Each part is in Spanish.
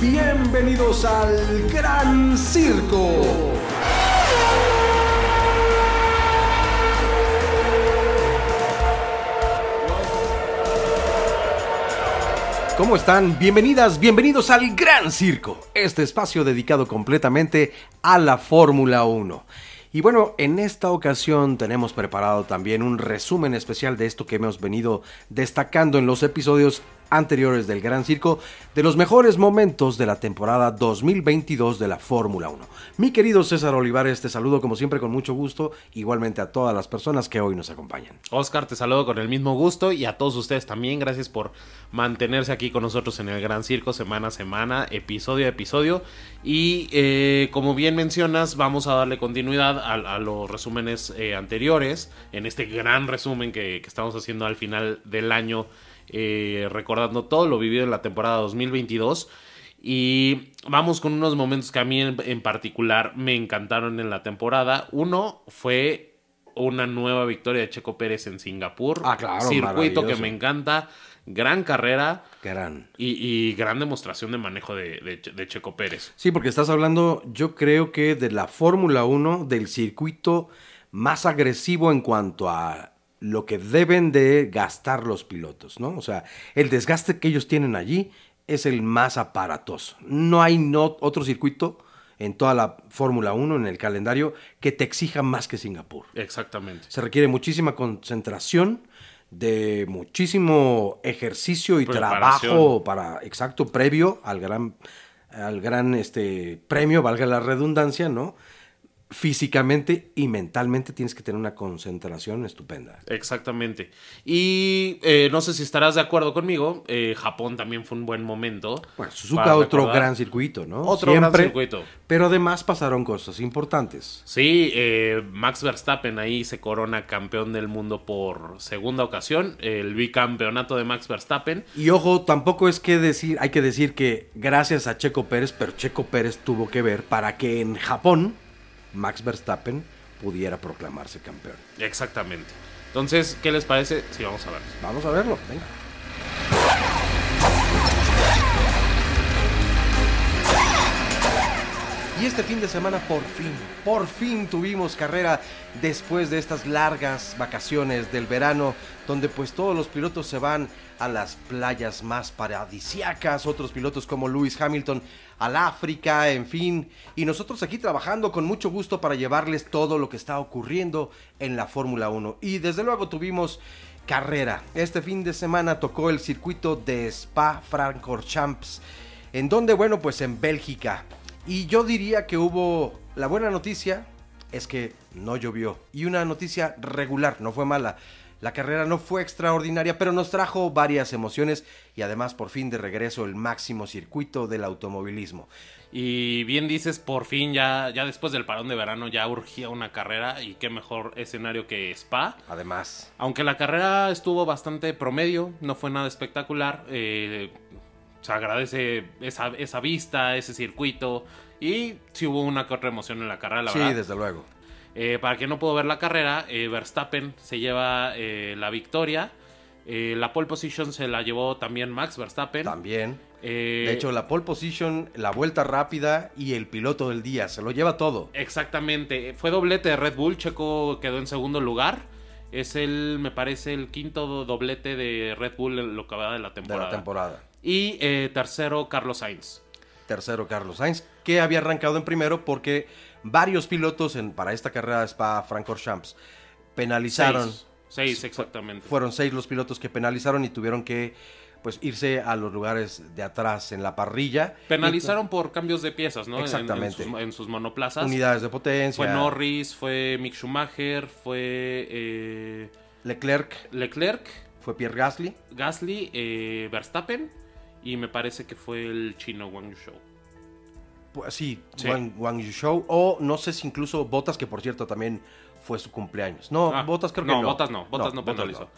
Bienvenidos al Gran Circo. ¿Cómo están? Bienvenidas, bienvenidos al Gran Circo, este espacio dedicado completamente a la Fórmula 1. Y bueno, en esta ocasión tenemos preparado también un resumen especial de esto que hemos venido destacando en los episodios anteriores del Gran Circo de los mejores momentos de la temporada 2022 de la Fórmula 1. Mi querido César Olivares, te saludo como siempre con mucho gusto, igualmente a todas las personas que hoy nos acompañan. Oscar, te saludo con el mismo gusto y a todos ustedes también, gracias por mantenerse aquí con nosotros en el Gran Circo semana a semana, episodio a episodio. Y eh, como bien mencionas, vamos a darle continuidad a, los resúmenes eh, anteriores, en este gran resumen que, que estamos haciendo al final del año eh, recordando todo lo vivido en la temporada 2022. Y vamos con unos momentos que a mí en, particular me encantaron en la temporada. Uno fue una nueva victoria de Checo Pérez en Singapur. Ah, claro. Circuito que me encanta. Gran carrera. Gran. Y, gran demostración de manejo de, de, Checo Pérez. Sí, porque estás hablando, yo creo que de la Fórmula 1, del circuito más agresivo en cuanto a lo que deben de gastar los pilotos, ¿no? O sea, el desgaste que ellos tienen allí es el más aparatoso. No hay no, otro circuito en toda la Fórmula 1, en el calendario, que te exija más que Singapur. Exactamente. Se requiere muchísima concentración, de muchísimo ejercicio y trabajo para, exacto, previo al gran, al gran este, premio, valga la redundancia, ¿no? Físicamente y mentalmente tienes que tener una concentración estupenda. Exactamente. Y eh, no sé si estarás de acuerdo conmigo, eh, Japón también fue un buen momento. Bueno, Suzuka otro gran circuito, ¿no? Otro gran circuito. Pero además pasaron cosas importantes. Sí, eh, Max Verstappen ahí se corona campeón del mundo por segunda ocasión, el bicampeonato de Max Verstappen. Y ojo, tampoco es que decir, hay que decir que gracias a Checo Pérez, pero Checo Pérez tuvo que ver para que en Japón Max Verstappen pudiera proclamarse campeón. Exactamente. Entonces, ¿qué les parece? Sí, vamos a ver. Vamos a verlo, venga. Y este fin de semana por fin, por fin tuvimos carrera después de estas largas vacaciones del verano, donde pues todos los pilotos se van a las playas más paradisiacas, otros pilotos como Lewis Hamilton al África, en fin, y nosotros aquí trabajando con mucho gusto para llevarles todo lo que está ocurriendo en la Fórmula 1. Y desde luego tuvimos carrera. Este fin de semana tocó el circuito de Spa Francorchamps, en donde, bueno, pues en Bélgica. Y yo diría que hubo la buena noticia es que no llovió y una noticia regular, no fue mala. La carrera no fue extraordinaria, pero nos trajo varias emociones y además por fin de regreso el máximo circuito del automovilismo. Y bien dices, por fin ya, ya después del parón de verano ya urgía una carrera y qué mejor escenario que Spa. Además. Aunque la carrera estuvo bastante promedio, no fue nada espectacular. Eh, se agradece esa, esa vista, ese circuito. Y sí hubo una que otra emoción en la carrera, la verdad. Sí, desde luego. Eh, para quien no pudo ver la carrera, eh, Verstappen se lleva eh, la victoria. la pole position se la llevó también Max Verstappen. También. de hecho, la pole position, la vuelta rápida y el piloto del día, se lo lleva todo. Exactamente. Fue doblete de Red Bull, Checo quedó en segundo lugar. Es el, me parece, el quinto doblete de Red Bull en lo que va de la temporada. De la temporada. Y tercero, Carlos Sainz. Tercero, Carlos Sainz, que había arrancado en primero porque varios pilotos en, para esta carrera de Spa Francorchamps penalizaron. Seis, exactamente. Fueron seis los pilotos que penalizaron y tuvieron que pues irse a los lugares de atrás en la parrilla. Penalizaron por cambios de piezas, ¿no? Exactamente. En, sus, monoplazas. Unidades de potencia. Fue Norris, fue Mick Schumacher, fue... Eh, Leclerc. Leclerc. Fue Pierre Gasly. Gasly, eh, Verstappen y me parece que fue el chino Wang Yushu. Pues, sí, Wang, Yushu. O no sé si incluso Botas, que por cierto también fue su cumpleaños. No, ah, Botas creo que no. No, Botas no, Botas no, no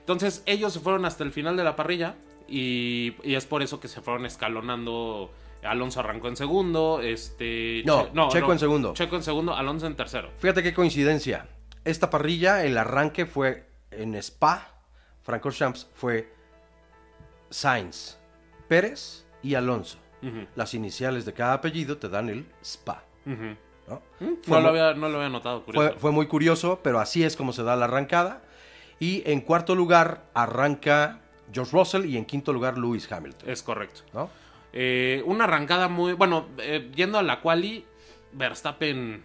Entonces ellos se fueron hasta el final de la parrilla y, es por eso que se fueron escalonando. Alonso arrancó en segundo, este... No, Checo en segundo. Checo en segundo, Alonso en tercero. Fíjate qué coincidencia. Esta parrilla, el arranque fue en Spa, Francorchamps fue Sainz, Pérez y Alonso. Las iniciales de cada apellido te dan el SPA. ¿no? Mm, Fue No lo, había, no lo había notado, Fue, curioso. fue muy curioso, pero así es como se da la arrancada. Y en cuarto lugar arranca George Russell y en quinto lugar Lewis Hamilton. Es correcto. ¿no? Eh, una arrancada muy. Bueno, eh, yendo a la quali, Verstappen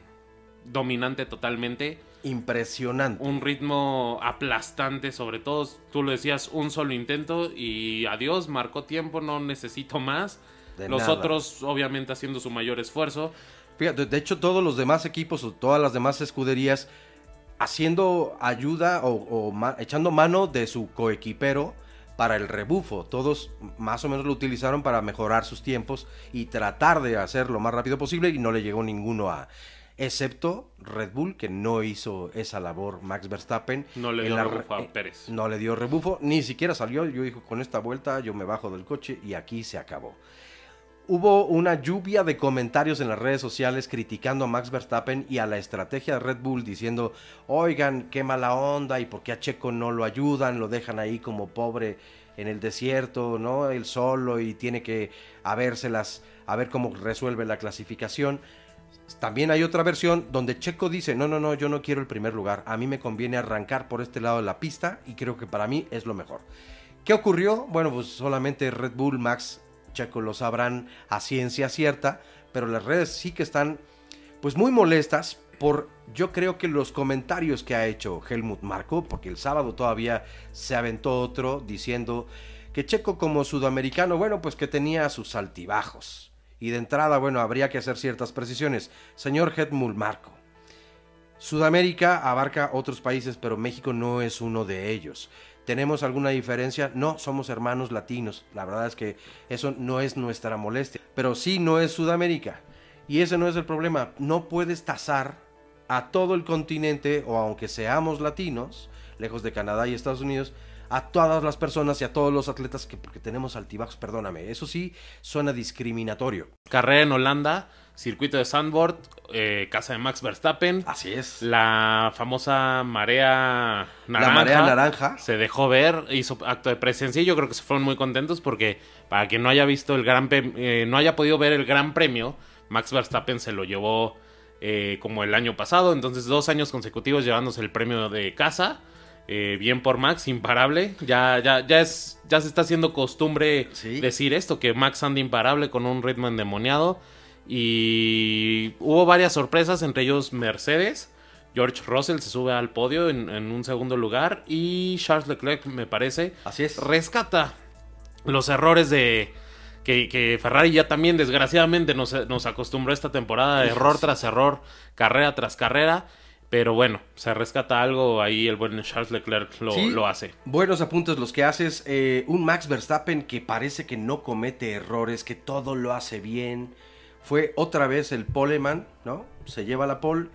dominante totalmente. Impresionante. Un ritmo aplastante, sobre todo. Tú lo decías, un solo intento y adiós, marcó tiempo, no necesito más. De Los nada. otros, obviamente, haciendo su mayor esfuerzo. Fíjate, de hecho todos los demás equipos o todas las demás escuderías haciendo ayuda o, o ma- echando mano de su coequipero para el rebufo. Todos más o menos lo utilizaron para mejorar sus tiempos y tratar de hacer lo más rápido posible y no le llegó ninguno a... Excepto Red Bull, que no hizo esa labor Max Verstappen. No le dio la rebufo a eh, Pérez. No le dio rebufo, ni siquiera salió. Yo dijo, con esta vuelta yo me bajo del coche y aquí se acabó. Hubo una lluvia de comentarios en las redes sociales criticando a Max Verstappen y a la estrategia de Red Bull diciendo, oigan, qué mala onda y por qué a Checo no lo ayudan, lo dejan ahí como pobre en el desierto, ¿no? Él solo y tiene que a vérselas, a ver cómo resuelve la clasificación. También hay otra versión donde Checo dice, no, no, no, yo no quiero el primer lugar, a mí me conviene arrancar por este lado de la pista y creo que para mí es lo mejor. ¿Qué ocurrió? Bueno, pues solamente Red Bull, Max, Checo lo sabrán a ciencia cierta, pero las redes sí que están pues muy molestas por yo creo que los comentarios que ha hecho Helmut Marco, porque el sábado todavía se aventó otro diciendo que Checo como sudamericano, bueno, pues que tenía sus altibajos. Y de entrada, bueno, habría que hacer ciertas precisiones. Señor Helmut Marco, Sudamérica abarca otros países, pero México no es uno de ellos. ¿Tenemos alguna diferencia? No, somos hermanos latinos. La verdad es que eso no es nuestra molestia. Pero sí no es Sudamérica. Y ese no es el problema. No puedes tasar a todo el continente, o aunque seamos latinos, lejos de Canadá y Estados Unidos, a todas las personas y a todos los atletas que porque tenemos altibajos, perdóname. Eso sí suena discriminatorio. Carrera en Holanda, circuito de Sandboard, eh, casa de Max Verstappen. Así es. La famosa marea naranja. La marea naranja. Se dejó ver, hizo acto de presencia y yo creo que se fueron muy contentos porque para quien no haya visto el gran eh, no haya podido ver el gran premio, Max Verstappen se lo llevó eh, como el año pasado, entonces dos años consecutivos llevándose el premio de casa. Eh, bien por Max, imparable. Ya, ya, ya es, ya se está haciendo costumbre Sí. decir esto, que Max anda imparable con un ritmo endemoniado. Y hubo varias sorpresas, entre ellos Mercedes. George Russell se sube al podio en, en un segundo lugar. Y Charles Leclerc, me parece, Así es. rescata los errores de. Que, que Ferrari ya también, desgraciadamente, nos, nos acostumbró esta temporada error tras error, carrera tras carrera. Pero bueno, se rescata algo ahí, el buen Charles Leclerc lo, Sí. lo hace. Buenos apuntes los que haces. eh, un Max Verstappen que parece que no comete errores, que todo lo hace bien. Fue otra vez el poleman, ¿no? Se lleva la pole.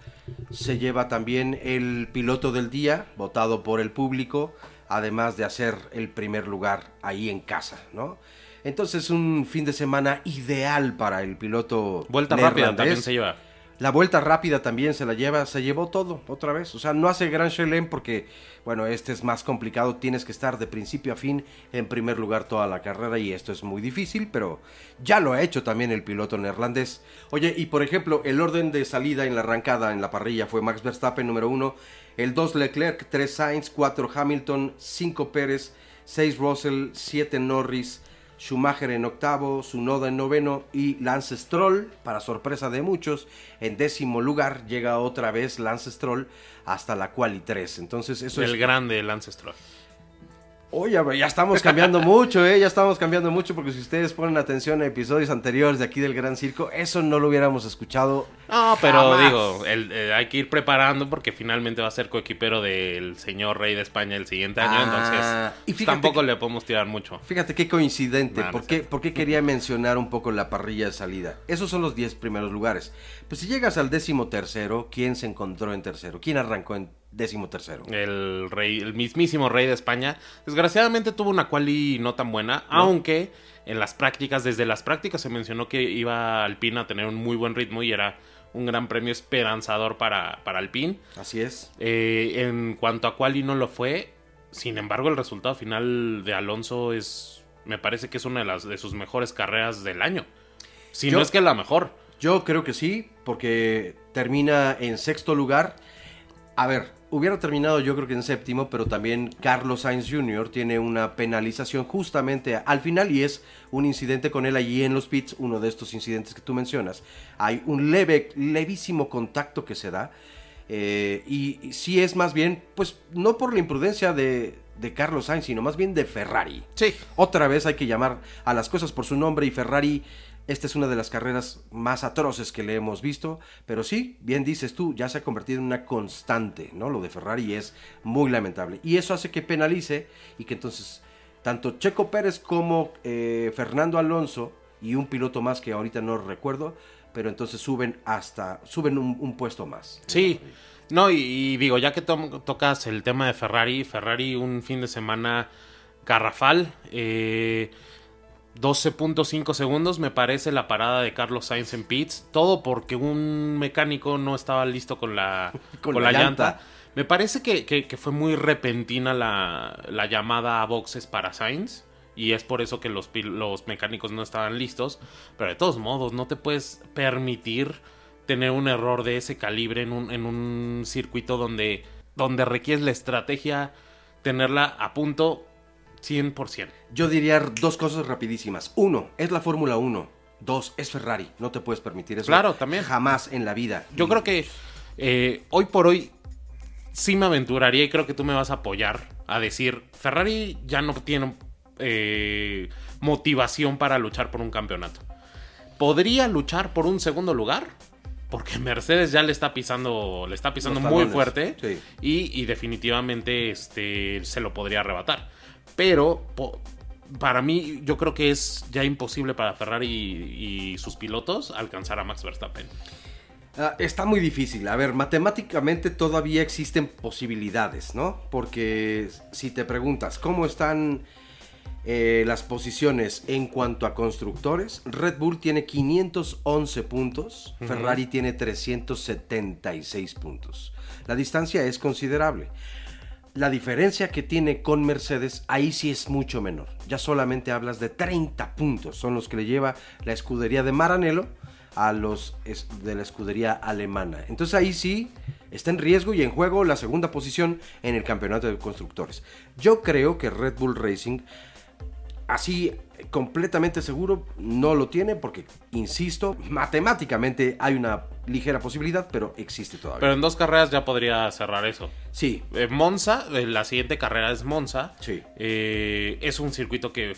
Se lleva también el piloto del día, votado por el público, además de hacer el primer lugar ahí en casa, ¿no? Entonces un fin de semana ideal para el piloto. Vuelta rápida también se lleva. La vuelta rápida también se la lleva, se llevó todo otra vez. O sea, no hace gran Chelem porque, bueno, este es más complicado. Tienes que estar de principio a fin en primer lugar toda la carrera y esto es muy difícil, pero ya lo ha hecho también el piloto neerlandés. Oye, y por ejemplo, el orden de salida en la arrancada en la parrilla fue Max Verstappen número uno, el 2 Leclerc, 3 Sainz, 4 Hamilton, 5 Pérez, 6 Russell, 7 Norris, Schumacher en octavo, Sunoda en noveno y Lance Stroll, para sorpresa de muchos, en décimo lugar llega otra vez Lance Stroll hasta la quali 3. Entonces eso el es... grande Lance Stroll. Oye, ya estamos cambiando mucho, ¿eh? Ya estamos cambiando mucho porque si ustedes ponen atención a episodios anteriores de aquí del Gran Circo, eso no lo hubiéramos escuchado. No, pero jamás. digo, el- eh, hay que ir preparando porque finalmente va a ser coequipero del señor rey de España el siguiente año, Ah, entonces y fíjate tampoco le podemos tirar mucho. Fíjate qué coincidente. Nah, no ¿Por, es qué, cierto. por qué quería mencionar un poco la parrilla de salida? Esos son los 10 primeros lugares. Pues si llegas al décimo tercero, ¿quién se encontró en tercero? ¿Quién arrancó en décimo tercero? El rey, el mismísimo rey de España, desgraciadamente tuvo una quali no tan buena, aunque en las prácticas, desde las prácticas se mencionó que iba Alpine a tener un muy buen ritmo y era un gran premio esperanzador para, para Alpine. Así es. Eh, en cuanto a quali no lo fue, sin embargo el resultado final de Alonso es, me parece que es una de las de sus mejores carreras del año. Si Yo- no es que la mejor. Yo creo que sí, porque termina en sexto lugar. A ver, hubiera terminado yo creo que en séptimo, pero también Carlos Sainz Jr. tiene una penalización justamente al final y es un incidente con él allí en los pits, uno de estos incidentes que tú mencionas. Hay un leve, levísimo contacto que se da. eh, y, y sí es más bien, pues no por la imprudencia de, de Carlos Sainz, sino más bien de Ferrari. Sí. Otra vez hay que llamar a las cosas por su nombre y Ferrari, esta es una de las carreras más atroces que le hemos visto, pero sí, bien dices tú, ya se ha convertido en una constante, ¿no? Lo de Ferrari es muy lamentable y eso hace que penalice y que entonces tanto Checo Pérez como eh, Fernando Alonso y un piloto más que ahorita no recuerdo, pero entonces suben hasta, suben un, puesto más. Sí. No, y, digo, ya que to- tocas el tema de Ferrari, Ferrari un fin de semana garrafal, eh, 12.5 segundos me parece la parada de Carlos Sainz en pits, todo porque un mecánico no estaba listo con la, Con con la la, llanta. llanta. Me parece que, que- que fue muy repentina la, la llamada a boxes para Sainz. Y es por eso que los, los mecánicos no estaban listos. Pero de todos modos, no te puedes permitir tener un error de ese calibre en un, en un circuito donde, donde requieres la estrategia, tenerla a punto 100%. Yo diría dos cosas rapidísimas. Uno, es la Fórmula 1. Dos, es Ferrari. No te puedes permitir eso. Claro, también. Jamás en la vida. Yo Y- creo que eh, hoy por hoy sí me aventuraría y creo que tú me vas a apoyar a decir, Ferrari ya no tiene eh, motivación para luchar por un campeonato. ¿Podría luchar por un segundo lugar? Porque Mercedes ya le está pisando, le está pisando muy fuerte sí. y, y definitivamente este, se lo podría arrebatar. Pero para mí yo creo que es ya imposible para Ferrari y, y sus pilotos alcanzar a Max Verstappen. Ah, está muy difícil. A ver, matemáticamente todavía existen posibilidades, ¿no? Porque si te preguntas cómo están eh, las posiciones en cuanto a constructores, Red Bull tiene 511 puntos, Ferrari tiene 376 puntos. La distancia es considerable. La diferencia que tiene con Mercedes, ahí sí es mucho menor. Ya solamente hablas de 30 puntos. Son los que le lleva la escudería de Maranello a los de la escudería alemana. Entonces ahí sí está en riesgo y en juego la segunda posición en el campeonato de constructores. Yo creo que Red Bull Racing así completamente seguro no lo tiene porque, insisto, matemáticamente hay una ligera posibilidad, pero existe todavía. Pero en dos carreras ya podría cerrar eso. sí, Eh, Monza, eh, la siguiente carrera es Monza. Sí. Eh, es un circuito que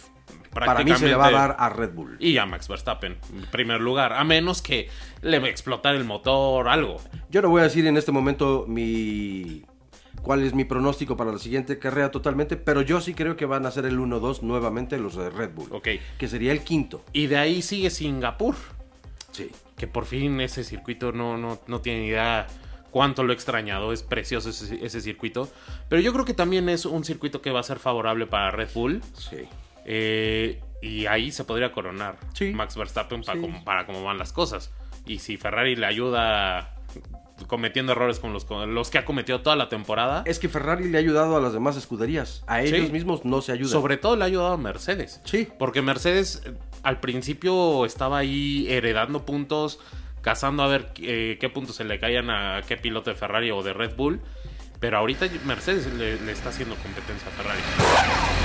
para mí se le va a dar a Red Bull. Y a Max Verstappen, en primer lugar. A menos que le va a explotar el motor, algo. Yo no voy a decir en este momento mi cuál es mi pronóstico para la siguiente carrera totalmente, pero yo sí creo que van a ser el 1-2 nuevamente los de Red Bull, Ok. que sería el quinto. Y de ahí sigue Singapur. Sí. Que por fin ese circuito no, no, no tiene idea cuánto lo he extrañado. Es precioso ese, ese circuito. Pero yo creo que también es un circuito que va a ser favorable para Red Bull. Sí. Eh, y ahí se podría coronar Sí. Max Verstappen para, Sí. cómo, para cómo van las cosas. Y si Ferrari le ayuda cometiendo errores con los, que ha cometido toda la temporada, Es que Ferrari le ha ayudado a las demás escuderías, a ellos Sí. mismos no se ayudan. sobre todo le ha ayudado a Mercedes. Sí. Porque Mercedes eh, al principio estaba ahí heredando puntos, cazando a ver eh, qué puntos se le caían a qué piloto de Ferrari o de Red Bull. Pero ahorita Mercedes le, le está haciendo competencia a Ferrari.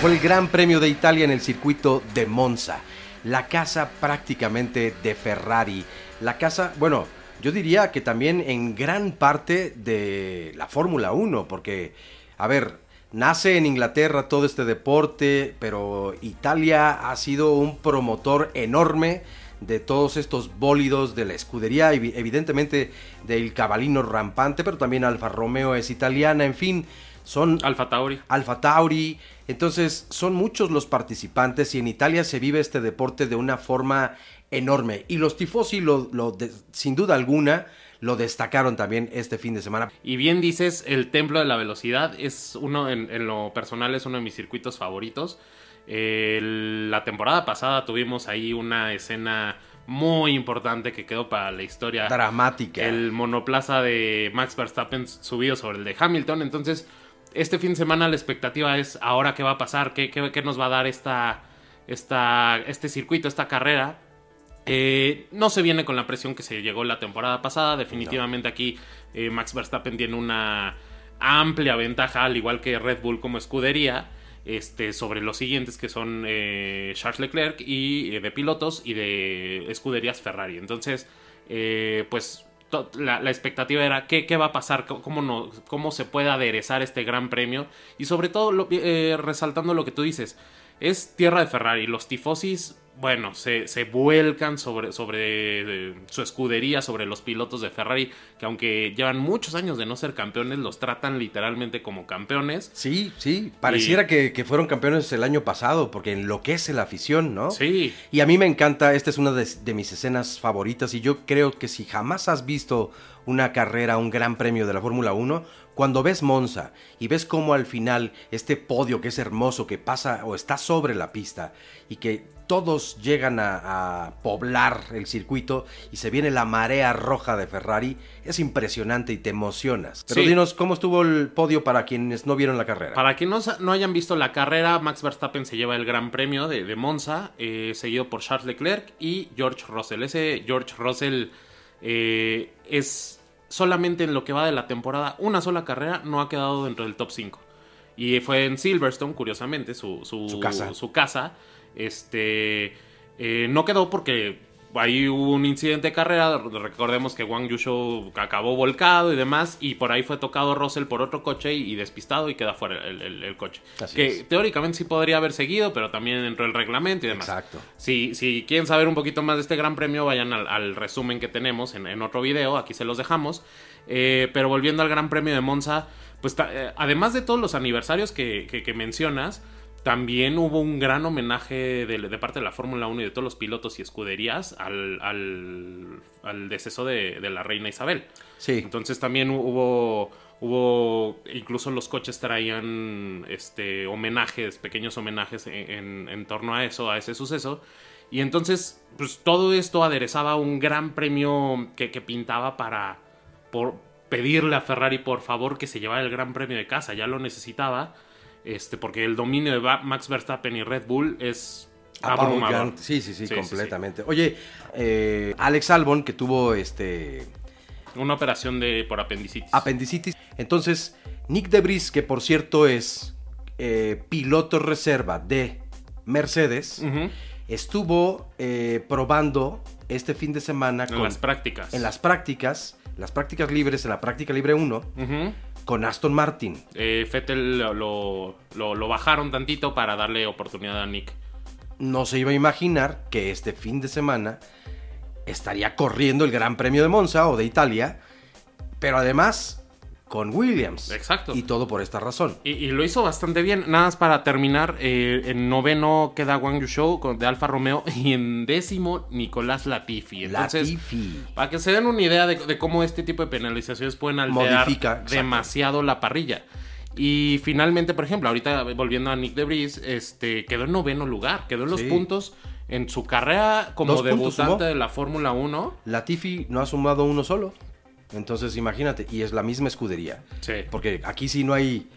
Fue el Gran Premio de Italia en el circuito de Monza, la casa prácticamente de Ferrari, la casa, bueno, yo diría que también en gran parte de la Fórmula 1, porque, a ver, nace en Inglaterra todo este deporte, pero Italia ha sido un promotor enorme de todos estos bólidos de la escudería, evi- evidentemente del cabalino rampante, pero también Alfa Romeo es italiana, en fin, son Alfa Tauri. Alfa Tauri. Entonces, son muchos los participantes y en Italia se vive este deporte de una forma enorme. Y los tifosi, lo, lo de- sin duda alguna, lo destacaron también este fin de semana. Y bien dices, el Templo de la Velocidad es uno, en, en lo personal, es uno de mis circuitos favoritos. El- la temporada pasada tuvimos ahí una escena muy importante que quedó para la historia. Dramática. El monoplaza de Max Verstappen subido sobre el de Hamilton. Entonces, este fin de semana la expectativa es ahora qué va a pasar, qué, qué, nos va a dar esta, esta, este circuito, esta carrera. Eh, no se viene con la presión que se llegó la temporada pasada. Definitivamente aquí eh, Max Verstappen tiene una amplia ventaja, al igual que Red Bull como escudería, este, sobre los siguientes que son eh, Charles Leclerc y de pilotos y de escuderías Ferrari. Entonces, pues la, expectativa era qué, qué va a pasar, cómo, no, cómo se puede aderezar este gran premio y sobre todo resaltando lo que tú dices es tierra de Ferrari. Los tifosis, bueno, se, vuelcan sobre, sobre su escudería, sobre los pilotos de Ferrari, que aunque llevan muchos años de no ser campeones, los tratan literalmente como campeones. Sí, sí, pareciera que, fueron campeones el año pasado, porque enloquece la afición, ¿no? Sí. Y a mí me encanta, esta es una de, de mis escenas favoritas, y yo creo que si jamás has visto una carrera, un gran premio de la Fórmula 1, cuando ves Monza y ves cómo al final este podio que es hermoso, que pasa o está sobre la pista y que todos llegan a, poblar el circuito y se viene la marea roja de Ferrari, es impresionante y te emocionas. Pero dinos, ¿cómo estuvo el podio para quienes no vieron la carrera? Para quienes no, hayan visto la carrera, Max Verstappen se lleva el Gran Premio de, Monza, eh, seguido por Charles Leclerc y George Russell. Ese George Russell eh, es solamente en lo que va de la temporada, una sola carrera no ha quedado dentro del top 5. Y fue en Silverstone, curiosamente, su, su, casa. Su casa. Este, eh, no quedó porque ahí hubo un incidente de carrera, recordemos que Wang Yusho acabó volcado y demás, y por ahí fue tocado Russell por otro coche y, despistado y queda fuera el, coche. que teóricamente sí podría haber seguido, pero también dentro del reglamento y demás. Exacto. Si, si quieren saber un poquito más de este gran premio, vayan al, resumen que tenemos en, otro video, aquí se los dejamos. Eh, pero volviendo al gran premio de Monza, pues eh, además de todos los aniversarios que, que mencionas, también hubo un gran homenaje de, parte de la Fórmula 1 y de todos los pilotos y escuderías al, al, deceso de, la reina Isabel. Sí. Entonces también hubo, hubo incluso los coches traían este, homenajes, pequeños homenajes en, torno a eso, a ese suceso. Y entonces, pues todo esto aderezaba un gran premio que, que pintaba para por pedirle a Ferrari por favor que se llevara el gran premio de casa, ya lo necesitaba este, porque el dominio de Max Verstappen y Red Bull es abrumador. Sí, sí, sí, completamente. Oye, eh, Alex Albon, que tuvo este... Una operación de, por apendicitis. Apendicitis. Entonces, Nick Debris, que por cierto es eh, piloto reserva de Mercedes, estuvo eh, probando este fin de semana... En las prácticas. En las prácticas, las prácticas libres, en la práctica libre 1 con Aston Martin. Eh, Fettel lo, lo, bajaron tantito para darle oportunidad a Nick. No se iba a imaginar que este fin de semana estaría corriendo el Gran Premio de Monza o de Italia, pero además con Williams. Exacto. Y todo por esta razón. Y, lo hizo bastante bien. Nada más para terminar, eh, en noveno queda Wang Yusho de Alfa Romeo y en décimo Nicolás Latifi. Entonces, Latifi. Para que se den una idea de, cómo este tipo de penalizaciones pueden alterar demasiado la parrilla. Y finalmente, por ejemplo, ahorita volviendo a Nick Debris, este, quedó en noveno lugar, quedó en los puntos en su carrera como debutante de la Fórmula 1. Latifi no ha sumado uno solo. Entonces, imagínate, y es la misma escudería. Sí. Porque aquí sí no hay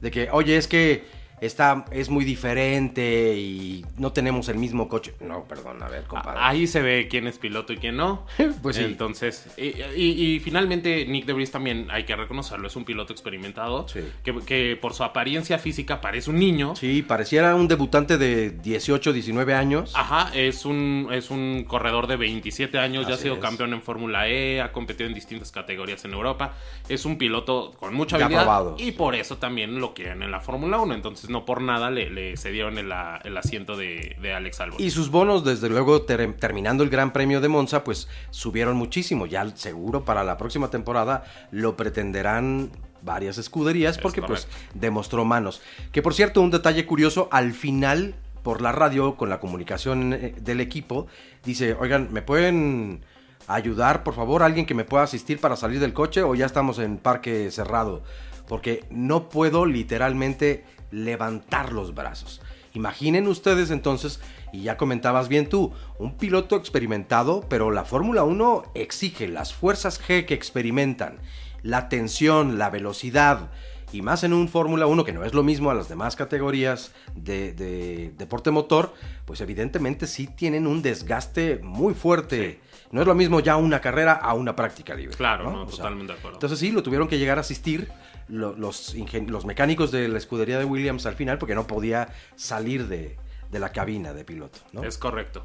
de que, oye, es que está, es muy diferente y no tenemos el mismo coche. No, perdón, a ver, compadre. Ahí se ve quién es piloto y quién no. pues sí. Entonces, y, finalmente Nick DeVries también hay que reconocerlo, es un piloto experimentado. Sí. Que, por su apariencia física parece un niño. Sí, pareciera un debutante de 18, 19 años. Ajá, es un, es un corredor de 27 años, ya ha sido campeón en Fórmula E, ha competido en distintas categorías en Europa. Es un piloto con mucha habilidad. Y por eso también lo quieren en la Fórmula 1. Entonces, no por nada le, cedieron el, asiento de, Alex Albon. Y sus bonos, desde luego, terminando el Gran Premio de Monza, pues subieron muchísimo. Ya seguro para la próxima temporada lo pretenderán varias escuderías porque pues demostró manos. Que por cierto, un detalle curioso, al final por la radio con la comunicación eh, del equipo dice, "Oigan, ¿me pueden ayudar, por favor, alguien que me pueda asistir para salir del coche o ya estamos en parque cerrado?" Porque no puedo literalmente levantar los brazos. Imaginen ustedes entonces, y ya comentabas bien tú, un piloto experimentado, pero la Fórmula 1 exige las fuerzas G que experimentan, la tensión, la velocidad, y más en un Fórmula 1 que no es lo mismo a las demás categorías de, deporte motor, pues evidentemente sí tienen un desgaste muy fuerte. No es lo mismo ya una carrera a una práctica libre. Claro, totalmente de acuerdo. Entonces sí, lo tuvieron que llegar a asistir los, los, mecánicos de la escudería de Williams al final porque no podía salir de, la cabina de piloto. Es correcto.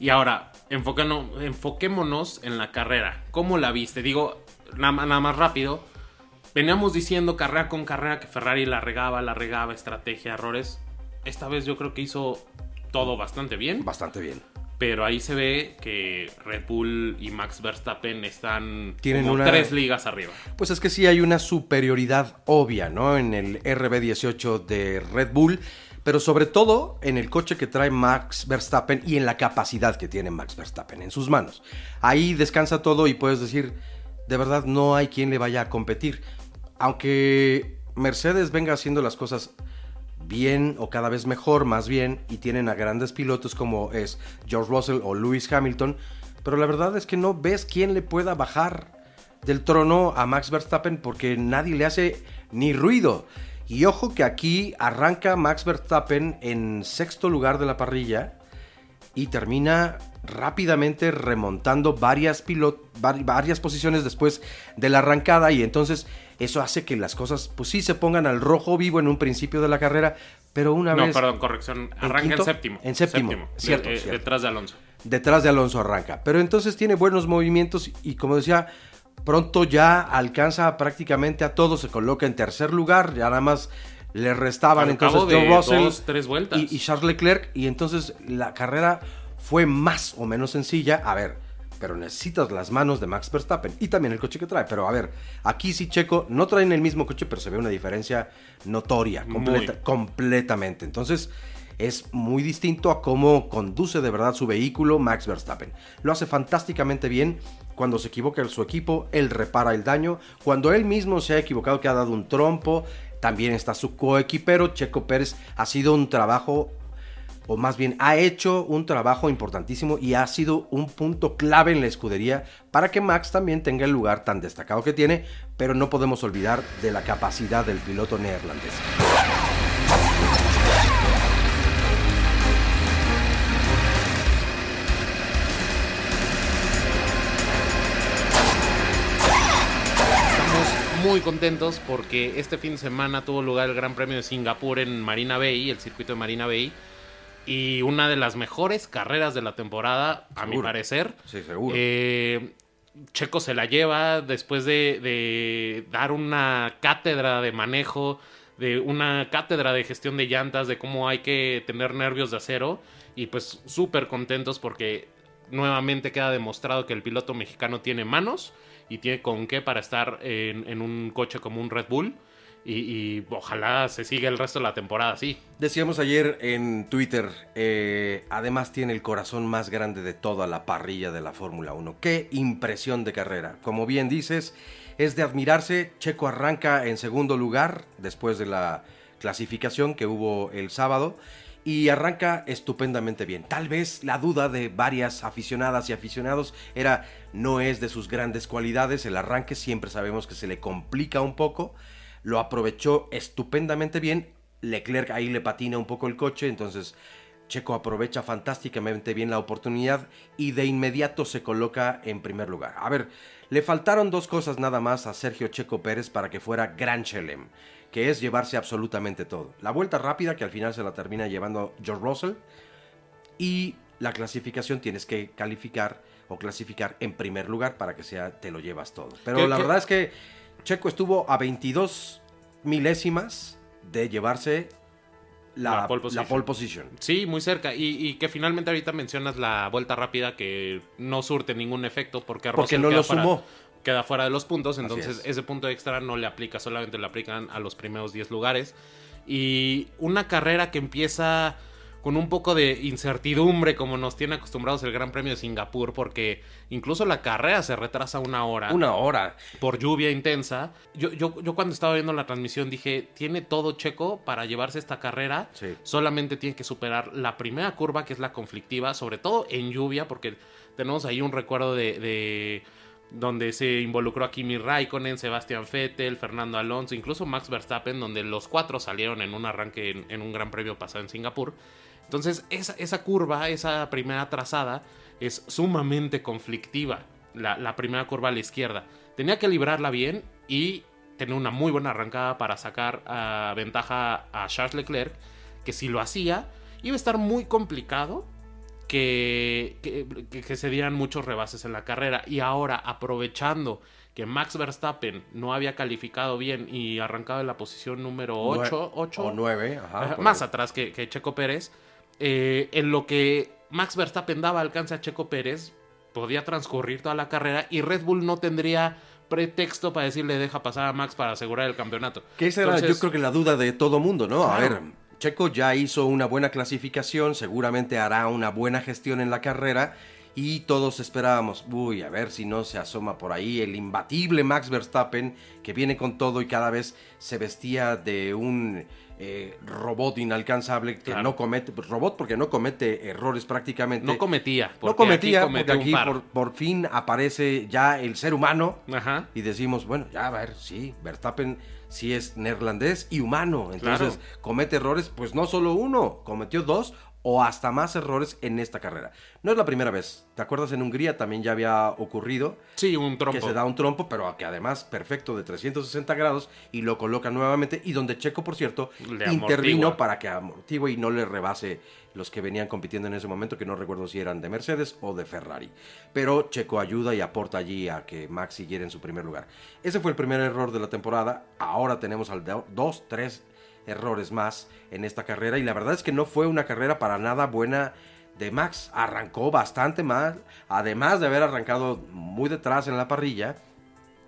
Y ahora, enfoquémonos en la carrera. ¿Cómo la viste? Digo, nada, nada más rápido. Veníamos diciendo carrera con carrera que Ferrari la regaba, la regaba, estrategia, errores. Esta vez yo creo que hizo todo bastante bien. Bastante bien pero ahí se ve que Red Bull y Max Verstappen están Tienen como tres ligas arriba. Pues es que sí hay una superioridad obvia, ¿no? En el RB18 de Red Bull, pero sobre todo en el coche que trae Max Verstappen y en la capacidad que tiene Max Verstappen en sus manos. Ahí descansa todo y puedes decir, de verdad no hay quien le vaya a competir. Aunque Mercedes venga haciendo las cosas bien o cada vez mejor, más bien, y tienen a grandes pilotos como es George Russell o Lewis Hamilton, pero la verdad es que no ves quién le pueda bajar del trono a Max Verstappen porque nadie le hace ni ruido. Y ojo que aquí arranca Max Verstappen en sexto lugar de la parrilla y termina rápidamente remontando varias, varias posiciones después de la arrancada y entonces eso hace que las cosas, pues sí, se pongan al rojo vivo en un principio de la carrera, pero una vez... No, perdón, corrección. Arranca en, séptimo. En séptimo, cierto, eh, Detrás de Alonso. Detrás de Alonso arranca. Pero entonces tiene buenos movimientos y como decía, pronto ya alcanza prácticamente a todos, se coloca en tercer lugar, ya nada más le restaban entonces Joe Russell tres vueltas. Y, y Charles Leclerc y entonces la carrera fue más o menos sencilla. A ver, pero necesitas las manos de Max Verstappen y también el coche que trae. Pero a ver, aquí sí Checo no traen el mismo coche, pero se ve una diferencia notoria, completamente. Entonces es muy distinto a cómo conduce de verdad su vehículo Max Verstappen. Lo hace fantásticamente bien. Cuando se equivoca su equipo, él repara el daño. Cuando él mismo se ha equivocado, que ha dado un trompo, también está su coequipero, Checo Pérez. Ha sido un trabajo o más bien ha hecho un trabajo importantísimo y ha sido un punto clave en la escudería para que Max también tenga el lugar tan destacado que tiene, pero no podemos olvidar de la capacidad del piloto neerlandés. Estamos muy contentos porque este fin de semana tuvo lugar el Gran Premio de Singapur en Marina Bay, el circuito de Marina Bay y una de las mejores carreras de la temporada, a mi parecer. Sí, seguro. Eh, Checo se la lleva después de, dar una cátedra de manejo, de una cátedra de gestión de llantas, de cómo hay que tener nervios de acero. Y pues súper contentos porque nuevamente queda demostrado que el piloto mexicano tiene manos y tiene con qué para estar en, en un coche como un Red Bull. Y, ojalá se siga el resto de la temporada así. Decíamos ayer en Twitter, eh, además tiene el corazón más grande de toda la parrilla de la Fórmula 1. Qué impresión de carrera. Como bien dices, es de admirarse. Checo arranca en segundo lugar después de la clasificación que hubo el sábado y arranca estupendamente bien. Tal vez la duda de varias aficionadas y aficionados era no es de sus grandes cualidades, el arranque siempre sabemos que se le complica un poco, lo aprovechó estupendamente bien. Leclerc ahí le patina un poco el coche, entonces Checo aprovecha fantásticamente bien la oportunidad y de inmediato se coloca en primer lugar. A ver, le faltaron dos cosas nada más a Sergio Checo Pérez para que fuera Gran Chelem, que es llevarse absolutamente todo. La vuelta rápida, que al final se la termina llevando George Russell, y la clasificación tienes que calificar o clasificar en primer lugar para que sea te lo llevas todo. Pero la verdad es que Checo estuvo a 22 milésimas de llevarse la, pole position. Sí, muy cerca. Y, que finalmente ahorita mencionas la vuelta rápida que no surte ningún efecto porque, porque no lo sumó. queda fuera de los puntos, entonces ese punto extra no le aplica, solamente le aplican a los primeros 10 lugares. Y una carrera que empieza con un poco de incertidumbre como nos tiene acostumbrados el Gran Premio de Singapur, porque incluso la carrera se retrasa una hora. Una hora. Por lluvia intensa. Yo, yo, yo cuando estaba viendo la transmisión dije, tiene todo Checo para llevarse esta carrera. Sí. Solamente tiene que superar la primera curva, que es la conflictiva, sobre todo en lluvia, porque tenemos ahí un recuerdo de... de donde se involucró a Kimi Raikkonen, Sebastian Vettel, Fernando Alonso, incluso Max Verstappen, donde los cuatro salieron en un arranque en, en un gran premio pasado en Singapur. Entonces, esa, esa curva, esa primera trazada, es sumamente conflictiva. La, la, primera curva a la izquierda. Tenía que librarla bien y tener una muy buena arrancada para sacar uh, ventaja a Charles Leclerc. Que si lo hacía, iba a estar muy complicado que, que, que, se dieran muchos rebases en la carrera. Y ahora, aprovechando que Max Verstappen no había calificado bien y arrancado en la posición número 8, 8 o 9, ajá, más atrás que, que Checo Pérez eh, en lo que Max Verstappen daba alcance a Checo Pérez, podía transcurrir toda la carrera y Red Bull no tendría pretexto para decirle deja pasar a Max para asegurar el campeonato. Que esa Entonces, era yo creo que la duda de todo mundo, ¿no? Claro. A ver, Checo ya hizo una buena clasificación, seguramente hará una buena gestión en la carrera y todos esperábamos, uy, a ver si no se asoma por ahí el imbatible Max Verstappen que viene con todo y cada vez se vestía de un eh, robot inalcanzable que Claro. no comete, pues, robot porque no comete errores prácticamente. No cometía. No cometía, aquí porque aquí por, por fin aparece ya el ser humano Ajá. y decimos, bueno, ya a ver, sí, Verstappen sí es neerlandés y humano, entonces Claro. comete errores, pues no solo uno, cometió dos o hasta más errores en esta carrera. No es la primera vez, ¿te acuerdas? En Hungría también ya había ocurrido Sí, un trompo. que se da un trompo, pero que además perfecto de 360 grados y lo coloca nuevamente y donde Checo, por cierto, Le intervino amortigua. para que amortigue y no le rebase los que venían compitiendo en ese momento, que no recuerdo si eran de Mercedes o de Ferrari. Pero Checo ayuda y aporta allí a que Max siguiera en su primer lugar. Ese fue el primer error de la temporada. Ahora tenemos al de- dos, tres errores más en esta carrera y la verdad es que no fue una carrera para nada buena de Max. Arrancó bastante mal, además de haber arrancado muy detrás en la parrilla.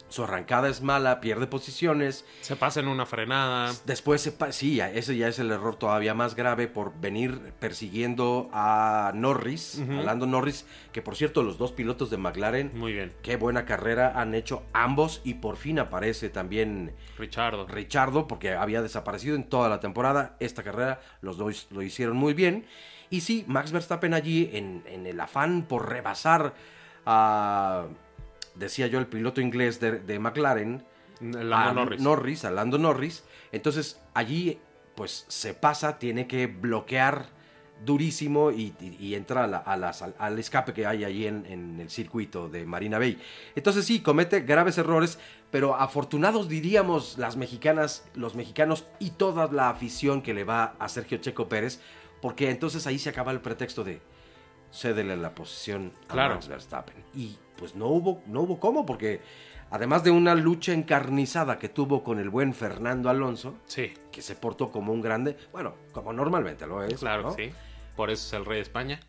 Su arrancada es mala, pierde posiciones. Se pasa en una frenada. Después, se pa- sí, ese ya es el error todavía más grave por venir persiguiendo a Norris, Ujú. a Lando Norris, que por cierto los dos pilotos de McLaren, Muy bien. qué buena carrera han hecho ambos y por fin aparece también Richardo. Richardo porque había desaparecido en toda la temporada. Esta carrera los dos lo hicieron muy bien. Y sí, Max Verstappen allí en, en el afán por rebasar a, decía yo, el piloto inglés de, de McLaren, Lando a Norris. a Lando Norris. Entonces allí pues se pasa, tiene que bloquear durísimo y, y- y entra a la- a las- al, al escape que hay allí en, en el circuito de Marina Bay. Entonces sí, comete graves errores, pero afortunados diríamos las mexicanas, los mexicanos y toda la afición que le va a Sergio Checo Pérez, porque entonces ahí se acaba el pretexto de cédele la posición a Claro. Max Verstappen. Y pues no hubo, no hubo cómo, porque además de una lucha encarnizada que tuvo con el buen Fernando Alonso, Sí, que se portó como un grande, bueno, como normalmente lo es. claro ¿no? sí. Por eso es el rey de España.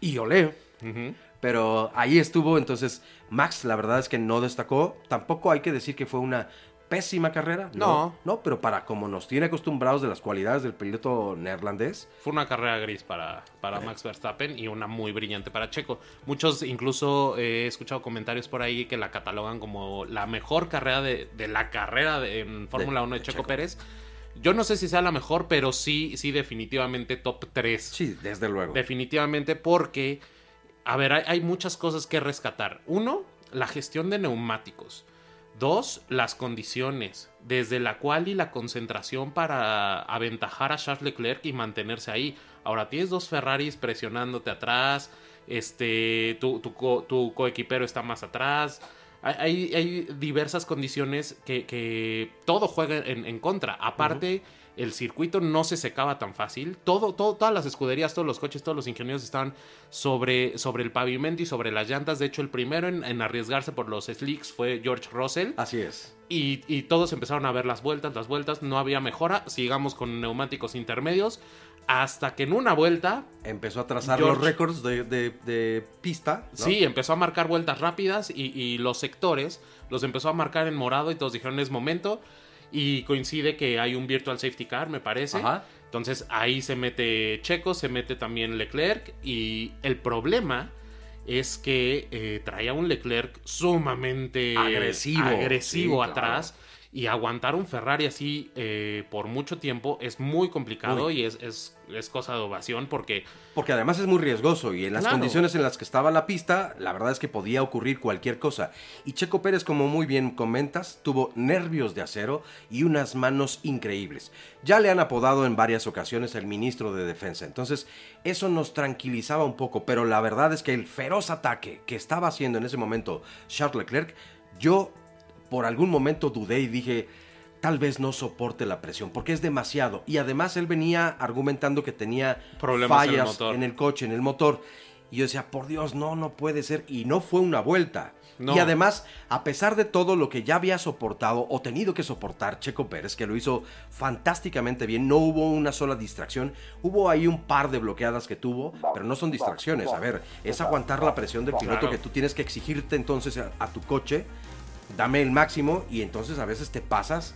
Y olé. Ujú. Pero ahí estuvo, entonces Max la verdad es que no destacó. Tampoco hay que decir que fue una pésima carrera. No. No, pero para como nos tiene acostumbrados de las cualidades del piloto neerlandés, Fue una carrera gris para, para Max Verstappen y una muy brillante para Checo. Muchos, incluso eh, he escuchado comentarios por ahí que la catalogan como la mejor carrera de, de la carrera de- en Fórmula De- 1 de de Checo, Checo. Pérez. Yo no sé si sea la mejor, pero sí, sí, definitivamente top 3. sí, desde luego. Definitivamente porque, a ver, hay, hay muchas cosas que rescatar. Uno, la gestión de neumáticos. Dos, las condiciones, desde la cual y la concentración para aventajar a Charles Leclerc y mantenerse ahí. Ahora tienes dos Ferraris presionándote atrás, este, tu, tu, co- tu coequipero está más atrás. Hay, hay- diversas condiciones que, que todo juega en contra. Aparte, el circuito no se secaba tan fácil. Todo, todo, todas las escuderías, todos los coches, todos los ingenieros estaban sobre, sobre el pavimento y sobre las llantas. De hecho, el primero en, en arriesgarse por los slicks fue George Russell. Así es. Y, y todos empezaron a ver las vueltas, las vueltas. No había mejora. Sigamos con neumáticos intermedios. Hasta que en una vuelta, Empezó a trazar George. los récords de, de- de pista. ¿no? sí, empezó a marcar vueltas rápidas y, y los sectores los empezó a marcar en morado y todos dijeron es momento. Y coincide que hay un virtual safety car, me parece. Ajá. Entonces ahí se mete Checo, se mete también Leclerc y el problema es que eh, traía un Leclerc sumamente Agresivo. agresivo Sí, atrás y aguantar un Ferrari así eh, por mucho tiempo es muy complicado Uy. y es, es, es cosa de ovación porque Porque además es muy riesgoso y en las Claro. condiciones en las que estaba la pista, la verdad es que podía ocurrir cualquier cosa. Y Checo Pérez, como muy bien comentas, tuvo nervios de acero y unas manos increíbles. Ya le han apodado en varias ocasiones el ministro de Defensa, entonces eso nos tranquilizaba un poco, pero la verdad es que el feroz ataque que estaba haciendo en ese momento Charles Leclerc, yo por algún momento dudé y dije, tal vez no soporte la presión, porque es demasiado. Y además él venía argumentando que tenía Problemas en el fallas en el coche, en el motor. Y yo decía, por Dios, no, no puede ser. Y no fue una vuelta. No. Y además, a pesar de todo lo que ya había soportado o tenido que soportar Checo Pérez, que lo hizo fantásticamente bien, no hubo una sola distracción. Hubo ahí un par de bloqueadas que tuvo, pero no son distracciones. A ver, es aguantar la presión del piloto Claro. que tú tienes que exigirte entonces a, a tu coche. Dame el máximo y entonces a veces te pasas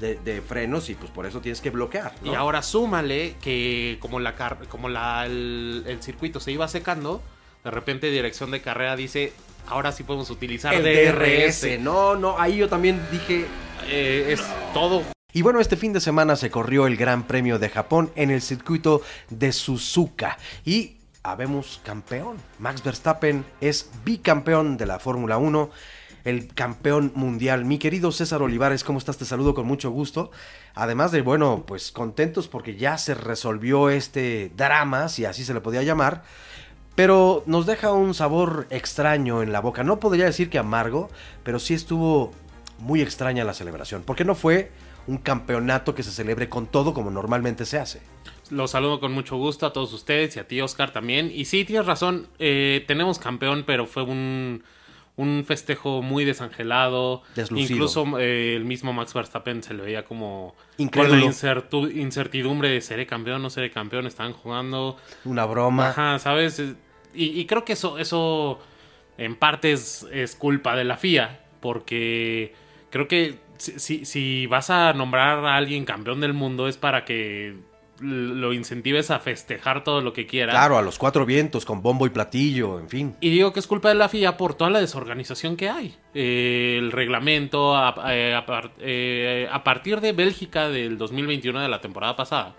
de, de frenos y pues por eso tienes que bloquear. ¿no? Y ahora súmale que como la car- como la, el, el circuito se iba secando, de repente dirección de carrera dice, ahora sí podemos utilizar el DRS. DRS. No, no, ahí yo también dije. Eh, es todo Y bueno, este fin de semana se corrió el Gran Premio de Japón en el circuito de Suzuka. Y habemos campeón. Max Verstappen es bicampeón de la Fórmula 1. El campeón mundial. Mi querido César Olivares, ¿cómo estás? Te saludo con mucho gusto. Además de, bueno, pues contentos porque ya se resolvió este drama, si así se le podía llamar. Pero nos deja un sabor extraño en la boca. No podría decir que amargo, pero sí estuvo muy extraña la celebración. Porque no fue un campeonato que se celebre con todo como normalmente se hace. Los saludo con mucho gusto a todos ustedes y a ti, Oscar, también. Y sí, tienes razón, eh, tenemos campeón, pero fue un, un festejo muy desangelado. Deslucido. Incluso eh, el mismo Max Verstappen se le veía como Incrédulo. con la incertidumbre de seré campeón, no seré campeón, estaban jugando. Una broma. Ajá, ¿sabes? Y, y creo que eso, eso en parte es, es culpa de la FIA, porque creo que si, si- si vas a nombrar a alguien campeón del mundo es para que lo incentives a festejar todo lo que quiera. Claro, a los cuatro vientos, con bombo y platillo, en fin. Y digo que es culpa de la FIA por toda la desorganización que hay. Eh, el reglamento, a, eh, a eh, a partir de Bélgica del 2021 de la temporada pasada,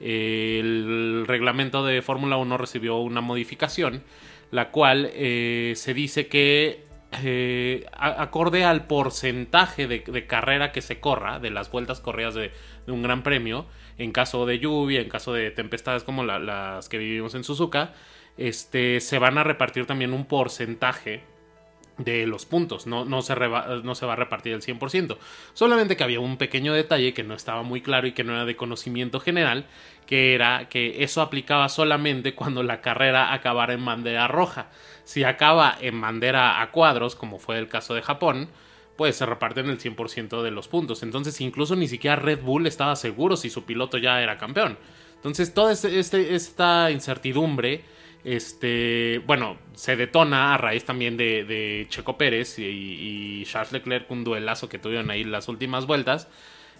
eh, el reglamento de Fórmula 1 recibió una modificación, la cual se dice que eh, a- acorde al porcentaje de, de carrera que se corra, de las vueltas corridas de, de un gran premio, en caso de lluvia, en caso de tempestades como la- las que vivimos en Suzuka, este, se van a repartir también un porcentaje de los puntos, no, no, se no se va a repartir el 100%. Solamente que había un pequeño detalle que no estaba muy claro y que no era de conocimiento general, que era que eso aplicaba solamente cuando la carrera acabara en bandera roja. Si acaba en bandera a cuadros, como fue el caso de Japón, pues se reparten el 100% de los puntos. Entonces incluso ni siquiera Red Bull estaba seguro si su piloto ya era campeón. Entonces toda este- este- esta incertidumbre, este, bueno, se detona a raíz también de, de Checo Pérez y, y Charles Leclerc, un duelazo que tuvieron ahí las últimas vueltas,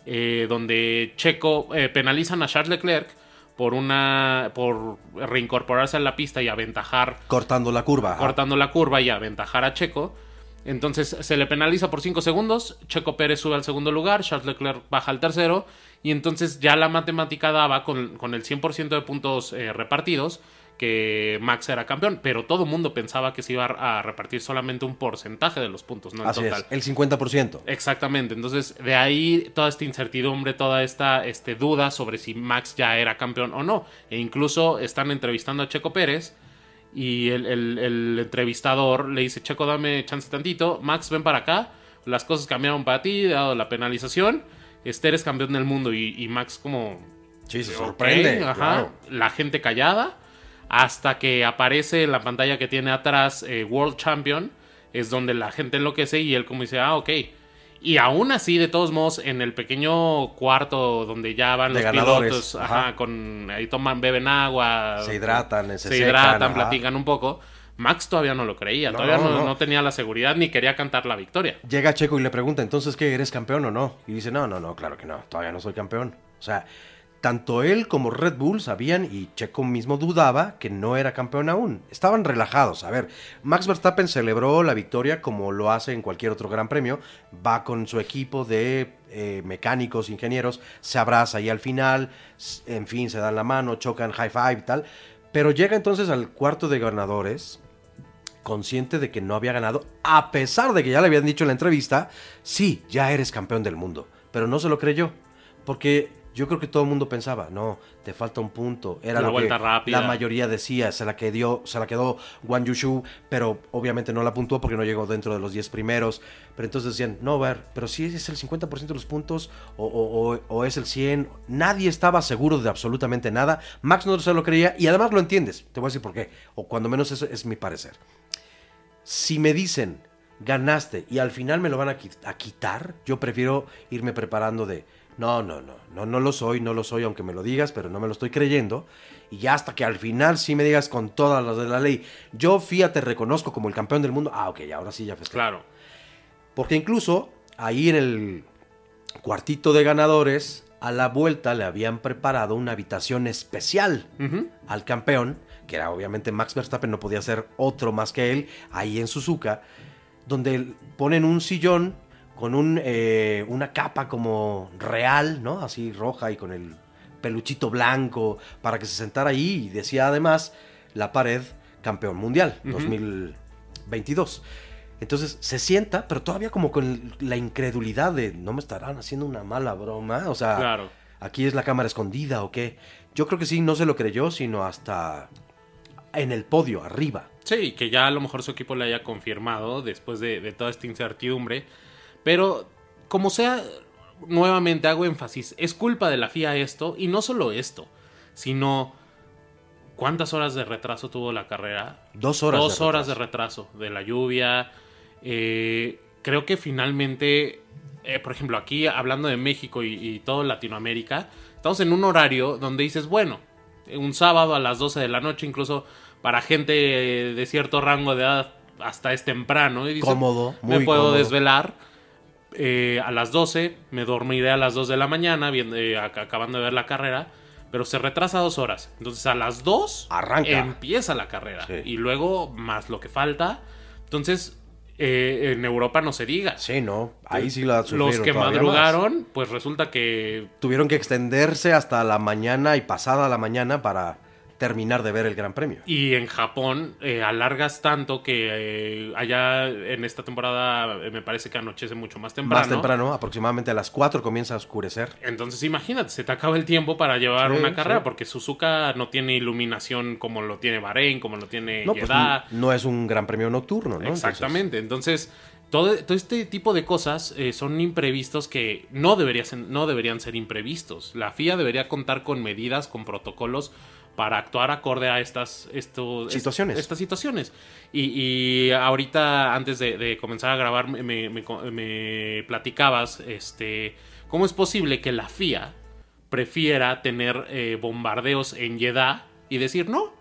eh, donde Checo eh, penalizan a Charles Leclerc por una por reincorporarse a la pista y aventajar Cortando la curva. cortando la curva y aventajar a Checo. Entonces se le penaliza por 5 segundos, Checo Pérez sube al segundo lugar, Charles Leclerc baja al tercero y entonces ya la matemática daba con, con el 100% de puntos eh, repartidos que Max era campeón, pero todo el mundo pensaba que se iba a repartir solamente un porcentaje de los puntos, no el Así total. es, el 50%. Exactamente, entonces de ahí toda esta incertidumbre, toda esta este, duda sobre si Max ya era campeón o no. E incluso están entrevistando a Checo Pérez y el, el- el entrevistador le dice, Checo, dame chance tantito, Max, ven para acá, las cosas cambiaron para ti, dado la penalización, este eres campeón del mundo y, y Max como... Sí, se sorprende. ajá. claro. La gente callada. Hasta que aparece en la pantalla que tiene atrás eh, World Champion. Es donde la gente enloquece y él como dice, ah, ok. Y aún así, de todos modos, en el pequeño cuarto donde ya van De los ganadores, pilotos, ajá. ajá, con ahí toman, beben agua. Se hidratan, se se secan, hidratan, ajá. platican un poco. Max todavía no lo creía, No, todavía no. no tenía la seguridad ni quería cantar la victoria. Llega Checo y le pregunta, entonces, ¿qué? ¿Eres campeón o no? Y dice, no, no, no, claro que no, todavía no soy campeón. O sea, tanto él como Red Bull sabían y Checo mismo dudaba que no era campeón aún. Estaban relajados. A ver, Max Verstappen celebró la victoria como lo hace en cualquier otro gran premio. Va con su equipo de eh, mecánicos, ingenieros, se abraza ahí al final, en fin, se dan la mano, chocan high five y tal. Pero llega entonces al cuarto de ganadores consciente de que no había ganado, a pesar de que ya le habían dicho en la entrevista, sí, ya eres campeón del mundo, pero no se lo creyó, porque yo creo que todo el mundo pensaba, no, te falta un punto, era La lo vuelta que rápida. la mayoría decía, se la quedó, se la quedó Wang Yushu, pero obviamente no la puntuó porque no llegó dentro de los 10 primeros, pero entonces decían, no, ver, pero si es el 50% de los puntos o, o- o- o es el 100, nadie estaba seguro de absolutamente nada, Max no se lo creía y además lo entiendes, te voy a decir por qué, o cuando menos eso es mi parecer. Si me dicen ganaste y al final me lo van a, qui- a quitar, yo prefiero irme preparando de no, no, no, no, no lo soy, no lo soy, aunque me lo digas, pero no me lo estoy creyendo. Y ya hasta que al final sí me digas con todas las de la ley, yo Fía te reconozco como el campeón del mundo. Ah, ok, ahora sí ya festejo. Claro. Porque incluso ahí en el cuartito de ganadores, a la vuelta le habían preparado una habitación especial al campeón, que era obviamente Max Verstappen, no podía ser otro más que él, ahí en Suzuka, donde ponen un sillón con un, eh, una capa como real, ¿no? Así roja y con el peluchito blanco para que se sentara ahí y decía además la pared campeón mundial Ujú. 2022. Entonces se sienta, pero todavía como con la incredulidad de no me estarán haciendo una mala broma, o sea, Claro. aquí es la cámara escondida o qué. Yo creo que sí, no se lo creyó, sino hasta en el podio, arriba. Sí, que ya a lo mejor su equipo le haya confirmado después de, de toda esta incertidumbre. Pero, como sea, nuevamente hago énfasis, es culpa de la FIA esto, y no solo esto, sino cuántas horas de retraso tuvo la carrera. Dos horas. Dos de horas de retraso. de la lluvia. eh, creo que finalmente, eh, por ejemplo, aquí hablando de México y, y todo Latinoamérica, estamos en un horario donde dices, bueno, un sábado a las 12 de la noche, incluso para gente de cierto rango de edad, hasta es temprano. Y dices, Cómodo, me puedo cómodo. desvelar eh, a las 12, me dormiré a las 2 de la mañana, viendo, eh, ac- acabando de ver la carrera, pero se retrasa dos horas. Entonces a las 2 Arranca. empieza la carrera. Sí. Y luego más lo que falta. Entonces, eh, en Europa no se diga. Sí, no, ahí sí la Los que madrugaron, pues resulta que. Tuvieron que extenderse hasta la mañana y pasada la mañana para terminar de ver el Gran Premio. Y en Japón eh, alargas tanto que eh, allá en esta temporada eh, me parece que anochece mucho más temprano. Más temprano, aproximadamente a las 4 comienza a oscurecer. Entonces imagínate, se te acaba el tiempo para llevar Sí, una carrera sí. porque Suzuka no tiene iluminación como lo tiene Bahrein, como lo tiene No, pues no es un Gran Premio nocturno, ¿no? Exactamente. Entonces, todo, todo este tipo de cosas eh, son imprevistos que no, debería ser- no deberían ser imprevistos. La FIA debería contar con medidas, con protocolos para actuar acorde a estas estos, est- Situaciones. estas situaciones. Y, y ahorita, antes de, de comenzar a grabar, me platicabas este, cómo es posible que la FIA prefiera tener eh, bombardeos en Jeddah y decir no.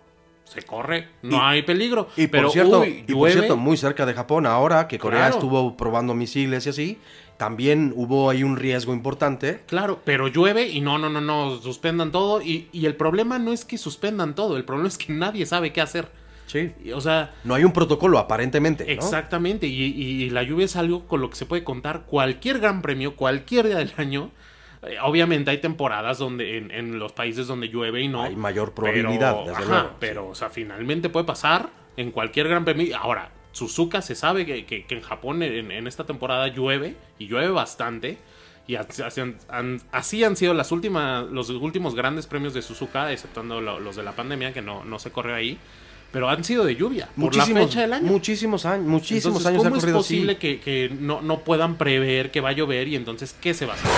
Se corre, no Y- hay peligro. Y por, cierto, uy, y por cierto, muy cerca de Japón, ahora que Corea Claro. estuvo probando misiles y así, también hubo ahí un riesgo importante. Claro, pero llueve y no, no, no, no, suspendan todo. Y, y el problema no es que suspendan todo, el problema es que nadie sabe qué hacer. Sí. Y, O sea, No hay un protocolo, aparentemente. ¿no? exactamente. Y, y la lluvia es algo con lo que se puede contar cualquier gran premio, cualquier día del año. Eh, obviamente hay temporadas donde en, en los países donde llueve y no. Hay mayor probabilidad, pero, desde ajá, luego. Pero, o sea, finalmente puede pasar en cualquier gran premio. Ahora, Suzuka se sabe que, que- que en Japón en, en esta temporada llueve y llueve bastante. Y así han, han- así han sido las últimas, los últimos grandes premios de Suzuka, exceptuando lo- los de la pandemia, que no, no se corre ahí. Pero han sido de lluvia, por la Muchísimos, fecha del año. muchísimos años, muchísimos Entonces, años ¿cómo es posible así. que, que no, no puedan prever que va a llover y entonces qué se va a hacer?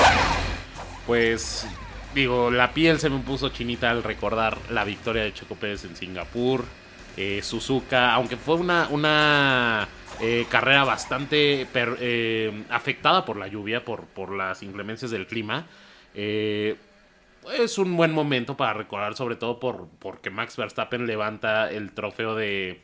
Pues digo, la piel se me puso chinita al recordar la victoria de Checo Pérez en Singapur, eh, Suzuka, aunque fue una, una eh, carrera bastante per- eh, afectada por la lluvia, por, por las inclemencias del clima. eh, es un buen momento para recordar, sobre todo por porque Max Verstappen levanta el trofeo de,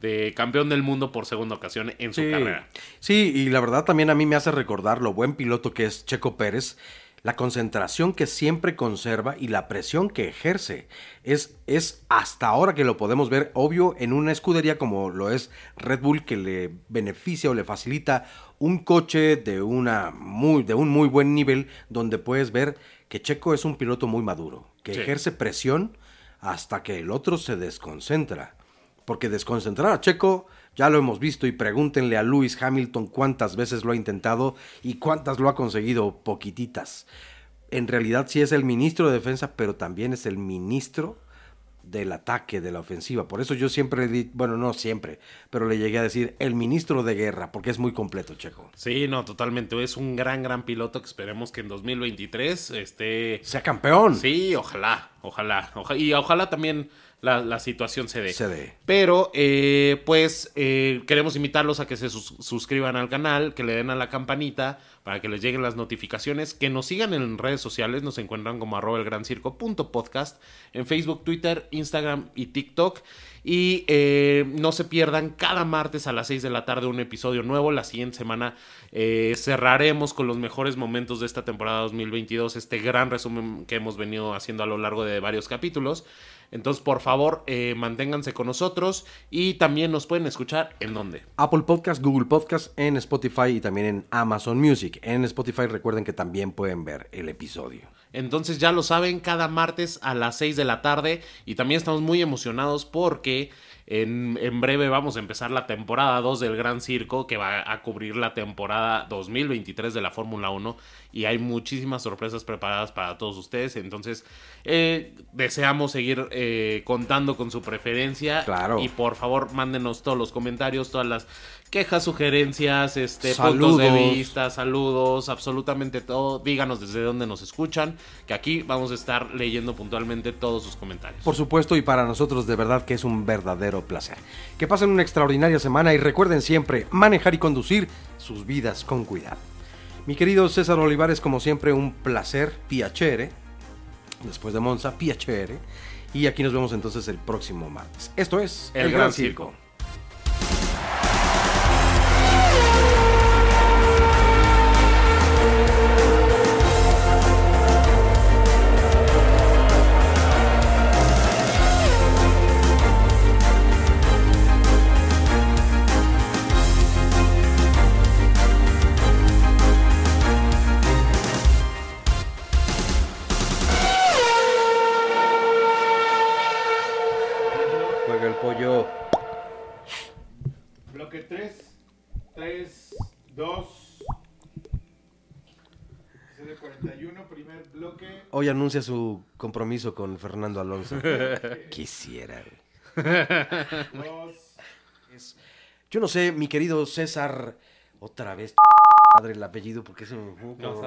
de campeón del mundo por segunda ocasión en su Sí. carrera. Sí, y la verdad también a mí me hace recordar lo buen piloto que es Checo Pérez, la concentración que siempre conserva y la presión que ejerce. Es, es hasta ahora que lo podemos ver, obvio, en una escudería como lo es Red Bull, que le beneficia o le facilita un coche de, una muy, de un muy buen nivel, donde puedes ver que Checo es un piloto muy maduro, que Sí. ejerce presión hasta que el otro se desconcentra. Porque desconcentrar a Checo, ya lo hemos visto y pregúntenle a Lewis Hamilton cuántas veces lo ha intentado y cuántas lo ha conseguido, poquititas. En realidad sí es el ministro de defensa, pero también es el ministro del ataque, de la ofensiva. Por eso yo siempre, di- bueno, no siempre, pero le llegué a decir el ministro de guerra, porque es muy completo, Checo. Sí, no, totalmente. Es un gran, gran piloto que esperemos que en 2023 esté... Sea campeón. Sí, ojalá, ojalá. oja- y ojalá también la, la situación se dé. Se dé. Pero, eh, pues, eh, queremos invitarlos a que se sus- suscriban al canal, que le den a la campanita para que les lleguen las notificaciones, que nos sigan en redes sociales, nos encuentran como arroba el gran circo punto podcast, en Facebook, Twitter, Instagram y TikTok. Y eh, no se pierdan cada martes a las 6 de la tarde un episodio nuevo. La siguiente semana eh, cerraremos con los mejores momentos de esta temporada 2022, este gran resumen que hemos venido haciendo a lo largo de varios capítulos. Entonces, por favor, eh, manténganse con nosotros y también nos pueden escuchar en donde. Apple Podcast, Google Podcast, en Spotify y también en Amazon Music. En Spotify recuerden que también pueden ver el episodio. Entonces ya lo saben, cada martes a las 6 de la tarde y también estamos muy emocionados porque en, en breve vamos a empezar la temporada 2 del Gran Circo que va a cubrir la temporada 2023 de la Fórmula 1 y hay muchísimas sorpresas preparadas para todos ustedes. Entonces eh, deseamos seguir eh, contando con su preferencia Claro. y por favor mándenos todos los comentarios, todas las quejas, sugerencias, este, puntos de vista, saludos, absolutamente todo. Díganos desde dónde nos escuchan, que aquí vamos a estar leyendo puntualmente todos sus comentarios. Por supuesto, y para nosotros de verdad que es un verdadero placer. Que pasen una extraordinaria semana y recuerden siempre manejar y conducir sus vidas con cuidado. Mi querido César Olivares, como siempre, un placer, piacere. Después de Monza, piacere. Y aquí nos vemos entonces el próximo martes. Esto es El Gran Circo. Hoy anuncia su compromiso con Fernando Alonso. Quisiera. güey. 2. Yo no sé, mi querido César, otra vez, madre el apellido, porque se me... No,